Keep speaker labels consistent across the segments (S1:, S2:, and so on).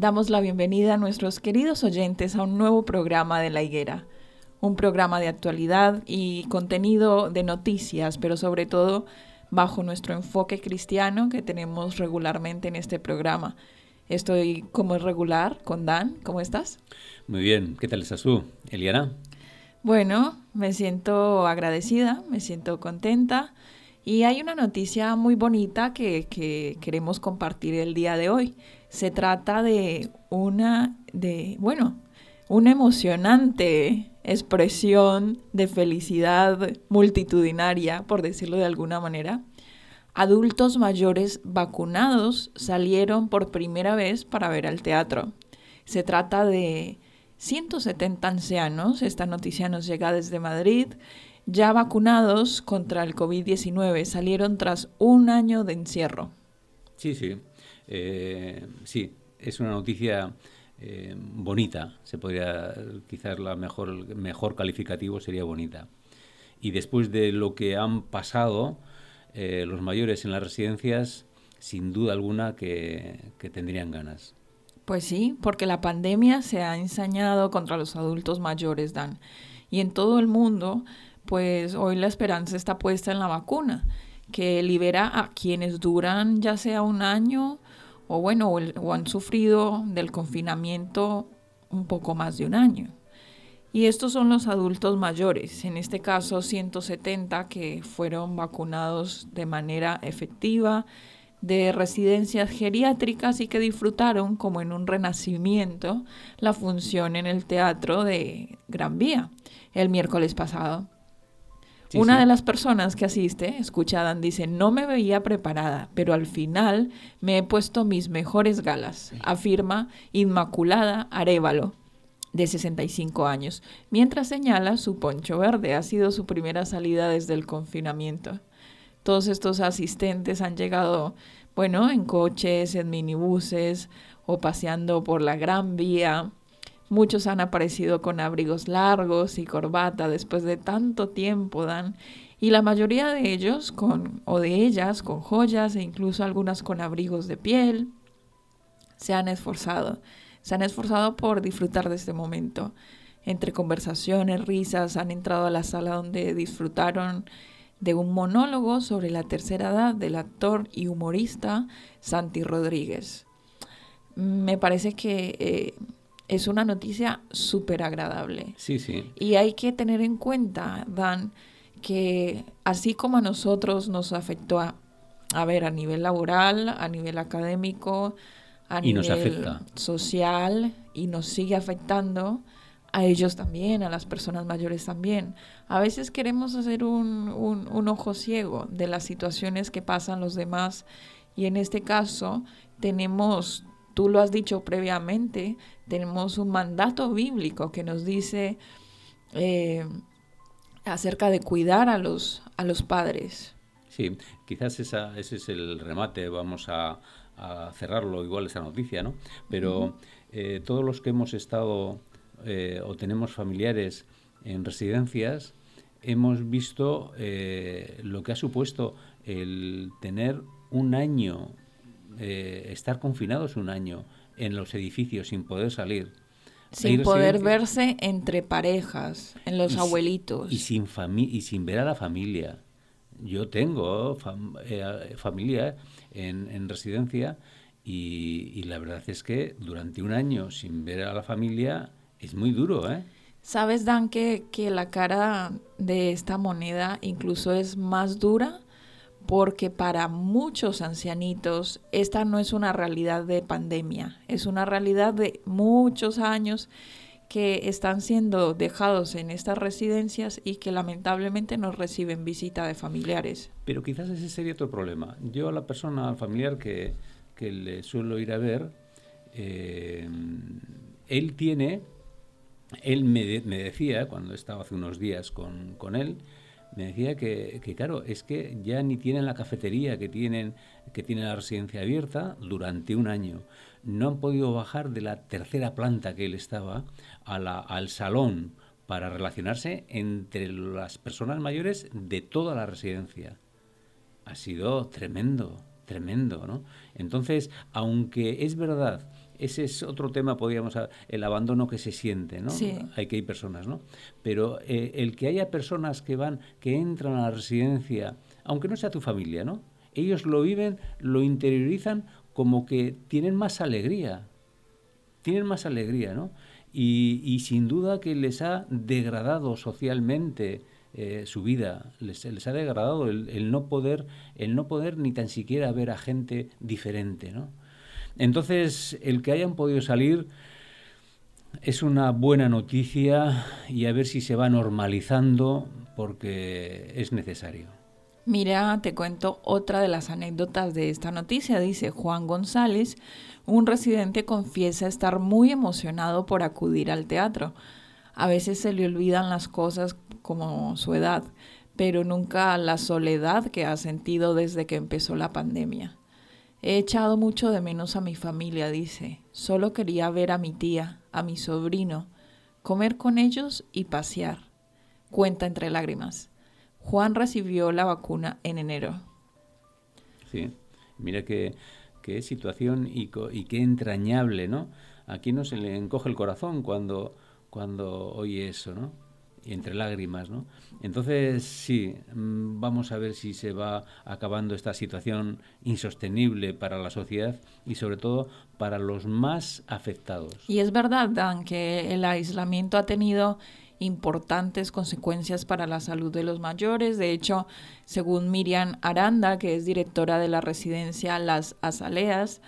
S1: Damos la bienvenida a nuestros queridos oyentes a un nuevo programa de La Higuera, un programa de actualidad y contenido de noticias, pero sobre todo bajo nuestro enfoque cristiano que tenemos regularmente en este programa. Estoy como regular con Dan. ¿Cómo estás?
S2: Muy bien. ¿Qué tal estás tú, Eliana?
S1: Bueno, me siento agradecida, me siento contenta y hay una noticia muy bonita que, que queremos compartir el día de hoy. Se trata de una, de, bueno, una emocionante expresión de felicidad multitudinaria, por decirlo de alguna manera. Adultos mayores vacunados salieron por primera vez para ver al teatro. Se trata de 170 ancianos, esta noticia nos llega desde Madrid, ya vacunados contra el COVID-19, salieron tras un año de encierro.
S2: Sí, sí. Eh, sí, es una noticia eh, bonita, se podría, quizás la mejor, mejor calificativo sería bonita. Y después de lo que han pasado eh, los mayores en las residencias, sin duda alguna que, que tendrían ganas.
S1: Pues sí, porque la pandemia se ha ensañado contra los adultos mayores, Dan. Y en todo el mundo, pues hoy la esperanza está puesta en la vacuna, que libera a quienes duran ya sea un año o bueno, o, han sufrido del confinamiento un poco más de un año. Y estos son los adultos mayores, en este caso 170 que fueron vacunados de manera efectiva de residencias geriátricas y que disfrutaron como en un renacimiento la función en el teatro de Gran Vía el miércoles pasado. Una de las personas que asiste, escucha Dan, dice, no me veía preparada, pero al final me he puesto mis mejores galas, afirma Inmaculada Arevalo, de 65 años, mientras señala su poncho verde, ha sido su primera salida desde el confinamiento. Todos estos asistentes han llegado, bueno, en coches, en minibuses o paseando por la Gran Vía, Muchos han aparecido con abrigos largos y corbata después de tanto tiempo, Dan, y la mayoría de ellos con o de ellas con joyas e incluso algunas con abrigos de piel. Se han esforzado, se han esforzado por disfrutar de este momento. Entre conversaciones, risas, han entrado a la sala donde disfrutaron de un monólogo sobre la tercera edad del actor y humorista Santi Rodríguez. Me parece que eh, es una noticia súper agradable.
S2: Sí, sí.
S1: Y hay que tener en cuenta, Dan, que así como a nosotros nos afectó a, a ver, a nivel laboral, a nivel académico, a nivel social, y nos sigue afectando, a ellos también, a las personas mayores también. A veces queremos hacer un, un, un ojo ciego de las situaciones que pasan los demás y en este caso tenemos tú lo has dicho previamente, tenemos un mandato bíblico que nos dice eh, acerca de cuidar a los, a los padres.
S2: Sí, quizás esa, ese es el remate, vamos a, cerrarlo igual esa noticia, ¿no? Pero eh, todos los que hemos estado eh, o tenemos familiares en residencias, hemos visto eh, lo que ha supuesto el tener un año, estar confinados un año en los edificios sin poder salir.
S1: Sin poder verse entre parejas, en los abuelitos.
S2: Y sin, y sin ver a la familia yo tengo eh, familia en, residencia y, la verdad es que durante un año sin ver a la familia es muy duro, ¿eh?
S1: ¿Sabes, Dan, que, que la cara de esta moneda incluso es más dura? Porque para muchos ancianitos esta no es una realidad de pandemia, es una realidad de muchos años que están siendo dejados en estas residencias y que lamentablemente no reciben visita de familiares.
S2: Pero quizás ese sería otro problema. Yo a la persona, familiar que, le suelo ir a ver, eh, él tiene, él me, decía, cuando estaba hace unos días con, con él, me decía que, que, claro, es que ya ni tienen la cafetería que tienen, que tiene la residencia abierta durante un año no han podido bajar de la tercera planta que él estaba a la, al salón para relacionarse entre las personas mayores de toda la residencia. Ha sido tremendo, tremendo, ¿no? Entonces, aunque es verdad, ese es otro tema, podríamos el abandono que se siente, ¿no? Hay que hay personas, ¿no? Pero eh, el que haya personas que van, que entran a la residencia, aunque no sea tu familia, ¿no? Ellos lo viven, lo interiorizan como que tienen más alegría, tienen más alegría, ¿no? Y, sin duda que les ha degradado socialmente eh, su vida, les, ha degradado el, no poder, el no poder ni tan siquiera ver a gente diferente, ¿no? Entonces, el que hayan podido salir es una buena noticia y a ver si se va normalizando porque es necesario.
S1: Mira, te cuento otra de las anécdotas de esta noticia. Dice Juan González, un residente confiesa estar muy emocionado por acudir al teatro. A veces se le olvidan las cosas como su edad, pero nunca la soledad que ha sentido desde que empezó la pandemia. He echado mucho de menos a mi familia, dice. Solo quería ver a mi tía, a mi sobrino, comer con ellos y pasear. Cuenta entre lágrimas. Juan recibió la vacuna en enero.
S2: Sí, mira qué, situación y, y, qué entrañable, ¿no? Aquí no se le encoge el corazón cuando, cuando oye eso, ¿no? Entre lágrimas, ¿no? Entonces, sí, mm, vamos a ver si se va acabando esta situación insostenible para la sociedad y sobre todo para los más afectados.
S1: Y es verdad, Dan, que el aislamiento ha tenido importantes consecuencias para la salud de los mayores. De hecho, según Miriam Aranda, que es directora de la residencia Las Azaleas,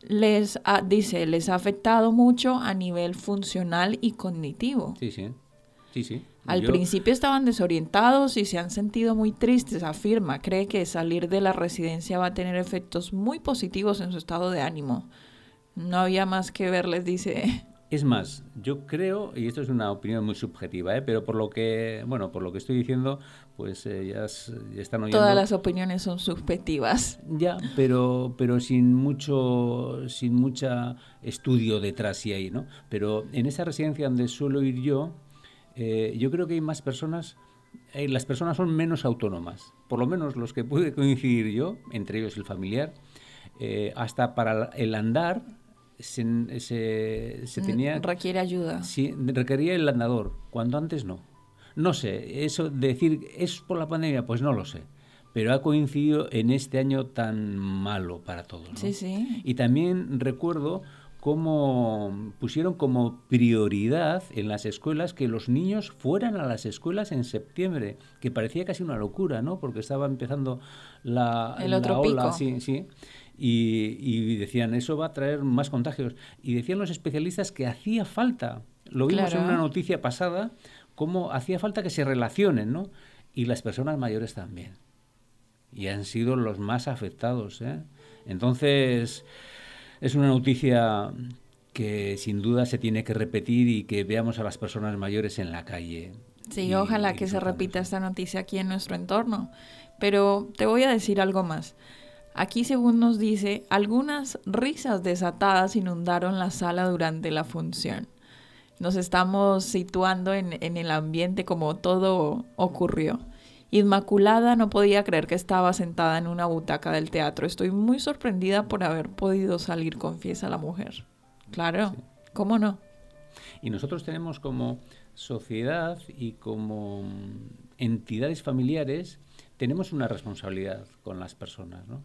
S1: les dice, les ha afectado mucho a nivel funcional y cognitivo.
S2: Sí, sí. Sí, sí.
S1: Al principio estaban desorientados y se han sentido muy tristes, afirma. Cree que salir de la residencia va a tener efectos muy positivos en su estado de ánimo. No había más que ver, les dice
S2: es más, yo creo, y esto es una opinión muy subjetiva, ¿eh? pero por lo que, bueno, por lo que estoy diciendo, pues eh, ya, están oyendo.
S1: Todas las opiniones son subjetivas.
S2: Ya, pero, pero sin mucho, sin mucha estudio detrás y ahí, ¿no? Pero en esa residencia donde suelo ir yo, eh, yo creo que hay más personas, las personas son menos autónomas, por lo menos los que pude coincidir yo, entre ellos el familiar, hasta para el andar se, se, tenía...
S1: Requiere ayuda.
S2: Sí, requería el andador, cuando antes no. No sé, eso de decir, ¿es por la pandemia? Pues no lo sé. Pero ha coincidido en este año tan malo para todos.
S1: Sí, sí.
S2: Y también recuerdo cómo pusieron como prioridad en las escuelas que los niños fueran a las escuelas en septiembre, que parecía casi una locura, ¿no? Porque estaba empezando la,
S1: El otro
S2: ola, sí, sí y, decían, eso va a traer más contagios. Y decían los especialistas que hacía falta, lo vimos en una noticia pasada, cómo hacía falta que se relacionen, ¿no? Y las personas mayores también. Y han sido los más afectados. ¿eh? Entonces, es una noticia que sin duda se tiene que repetir y que veamos a las personas mayores en la calle.
S1: Sí, ojalá que se repita esta noticia aquí en nuestro entorno. Pero te voy a decir algo más. Aquí, según nos dice, algunas risas desatadas inundaron la sala durante la función. Nos estamos situando en, en el ambiente como todo ocurrió. Inmaculada no podía creer que estaba sentada en una butaca del teatro. Estoy muy sorprendida por haber podido salir, confiesa la mujer. Claro, ¿cómo no?
S2: Y nosotros tenemos como sociedad y como entidades familiares, tenemos una responsabilidad con las personas, ¿no?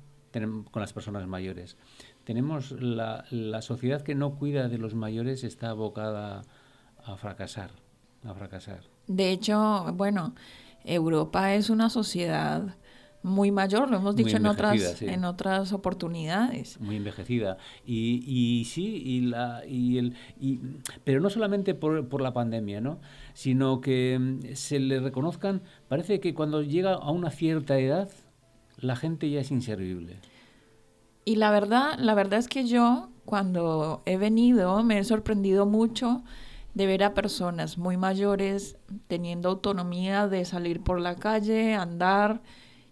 S2: con las personas mayores. Tenemos la, la sociedad que no cuida de los mayores está abocada a fracasar, a fracasar.
S1: De hecho, bueno, Europa es una sociedad muy mayor, lo hemos dicho en otras, en otras oportunidades.
S2: Muy envejecida. Y, y sí, y la, y el, y, pero no solamente por, por la pandemia, ¿no? sino que mm, se le reconozcan, parece que cuando llega a una cierta edad, la gente ya es inservible.
S1: Y la verdad, la verdad es que yo, cuando he venido, me he sorprendido mucho de ver a personas muy mayores teniendo autonomía de salir por la calle, andar,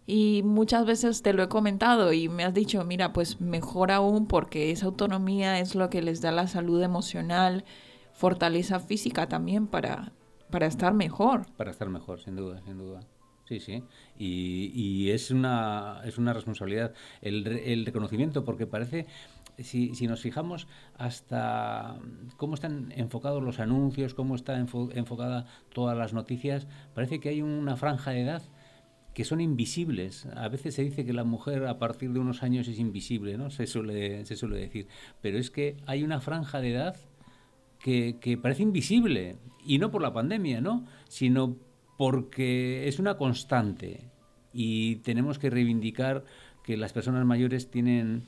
S1: y muchas veces te lo he comentado y me has dicho, mira, pues mejor aún porque esa autonomía es lo que les da la salud emocional, fortaleza física también para, para estar mejor.
S2: Para estar mejor, sin duda, sin duda. Sí, sí. Y, y es, una, es una responsabilidad el, el reconocimiento, porque parece, si, nos fijamos hasta cómo están enfocados los anuncios, cómo está enfocada todas las noticias, parece que hay una franja de edad que son invisibles. A veces se dice que la mujer a partir de unos años es invisible, ¿no? Se suele, se suele decir. Pero es que hay una franja de edad que, que parece invisible. Y no por la pandemia, ¿no? Sino porque es una constante. Y tenemos que reivindicar que las personas mayores tienen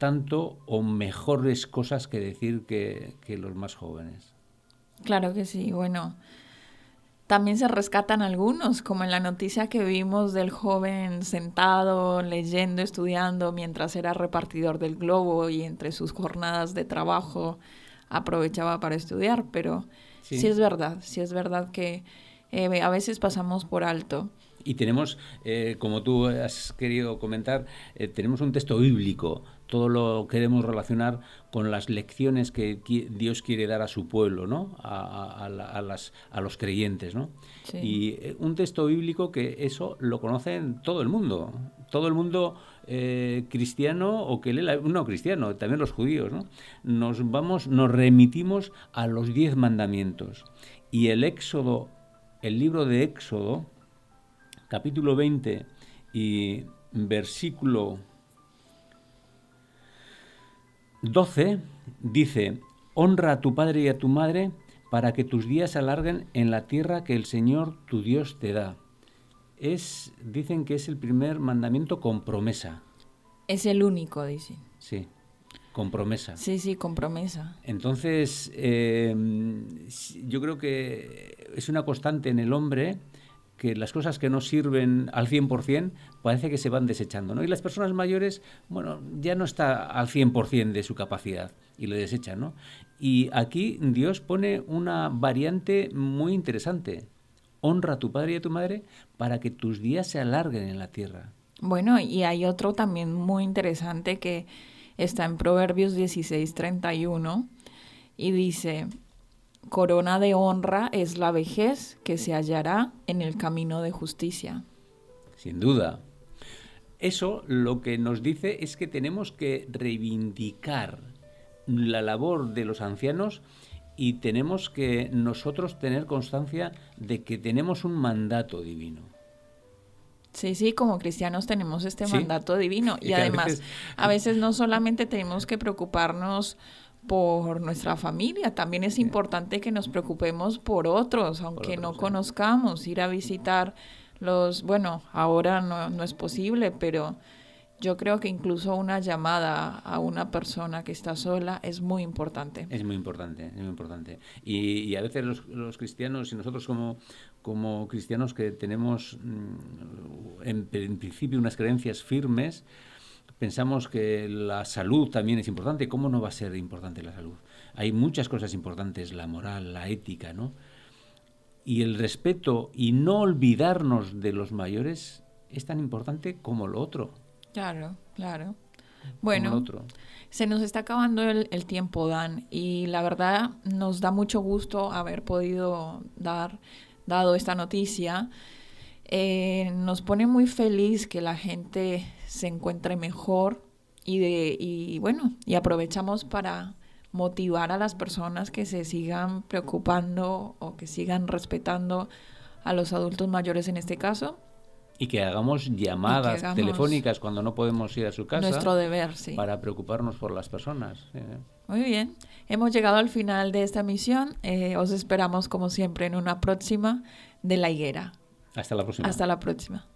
S2: tanto o mejores cosas que decir que, que los más jóvenes.
S1: Claro que sí. Bueno, también se rescatan algunos, como en la noticia que vimos del joven sentado, leyendo, estudiando, mientras era repartidor del globo y entre sus jornadas de trabajo aprovechaba para estudiar, pero sí, es verdad, sí es verdad que eh, a veces pasamos por alto.
S2: Y tenemos, eh, como tú has querido comentar, eh, tenemos un texto bíblico todo lo queremos relacionar con las lecciones que Dios quiere dar a su pueblo, ¿no? A, las, a los creyentes, ¿no? Y eh, un texto bíblico que eso lo conocen todo el mundo, todo el mundo eh, cristiano o que lee no cristiano, también los judíos, ¿no? Nos vamos, nos remitimos a los diez mandamientos y el Éxodo, el libro de Éxodo, capítulo 20 y versículo 12 dice, honra a tu padre y a tu madre para que tus días se alarguen en la tierra que el Señor tu Dios te da. Es, dicen que es el primer mandamiento con promesa.
S1: Es el único, dicen.
S2: Sí, con promesa.
S1: Sí, sí, con promesa.
S2: Entonces, eh, yo creo que es una constante en el hombre que las cosas que no sirven al 100% parece que se van desechando, ¿no? Y las personas mayores, bueno, ya no está al 100% de su capacidad y lo desechan, ¿no? Y aquí Dios pone una variante muy interesante. Honra a tu padre y a tu madre para que tus días se alarguen en la tierra.
S1: Bueno, y hay otro también muy interesante que está en Proverbios 16, 31 y dice, corona de honra es la vejez que se hallará en el camino de justicia.
S2: Sin duda. Eso lo que nos dice es que tenemos que reivindicar la labor de los ancianos y tenemos que nosotros tener constancia de que tenemos un mandato divino.
S1: Sí, sí, como cristianos tenemos este mandato divino y, además a veces no solamente tenemos que preocuparnos por nuestra familia. También es importante que nos preocupemos por otros, aunque no conozcamos, ir a visitar los, bueno, ahora no, no, es posible, pero yo creo que incluso una llamada a una persona que está sola es muy importante.
S2: Es muy importante, es muy importante. Y, y a veces los, los, cristianos y nosotros como, como cristianos que tenemos mm, en, en principio unas creencias firmes, pensamos que la salud también es importante. ¿Cómo no va a ser importante la salud? Hay muchas cosas importantes, la moral, la ética, ¿no? Y el respeto y no olvidarnos de los mayores es tan importante como lo otro.
S1: Claro, claro. Bueno, se nos está acabando el, tiempo, Dan, y la verdad nos da mucho gusto haber podido dar, dado esta noticia. Eh, nos pone muy feliz que la gente se encuentre mejor y, de, y bueno, y aprovechamos para motivar a las personas que se sigan preocupando o que sigan respetando a los adultos mayores en este caso
S2: y que hagamos llamadas telefónicas cuando no podemos ir a su casa.
S1: Nuestro deber, sí.
S2: Para preocuparnos por las personas.
S1: Muy bien. Hemos llegado al final de esta misión. Eh, os esperamos, como siempre, en una próxima de la higuera.
S2: Hasta la próxima.
S1: Hasta la próxima.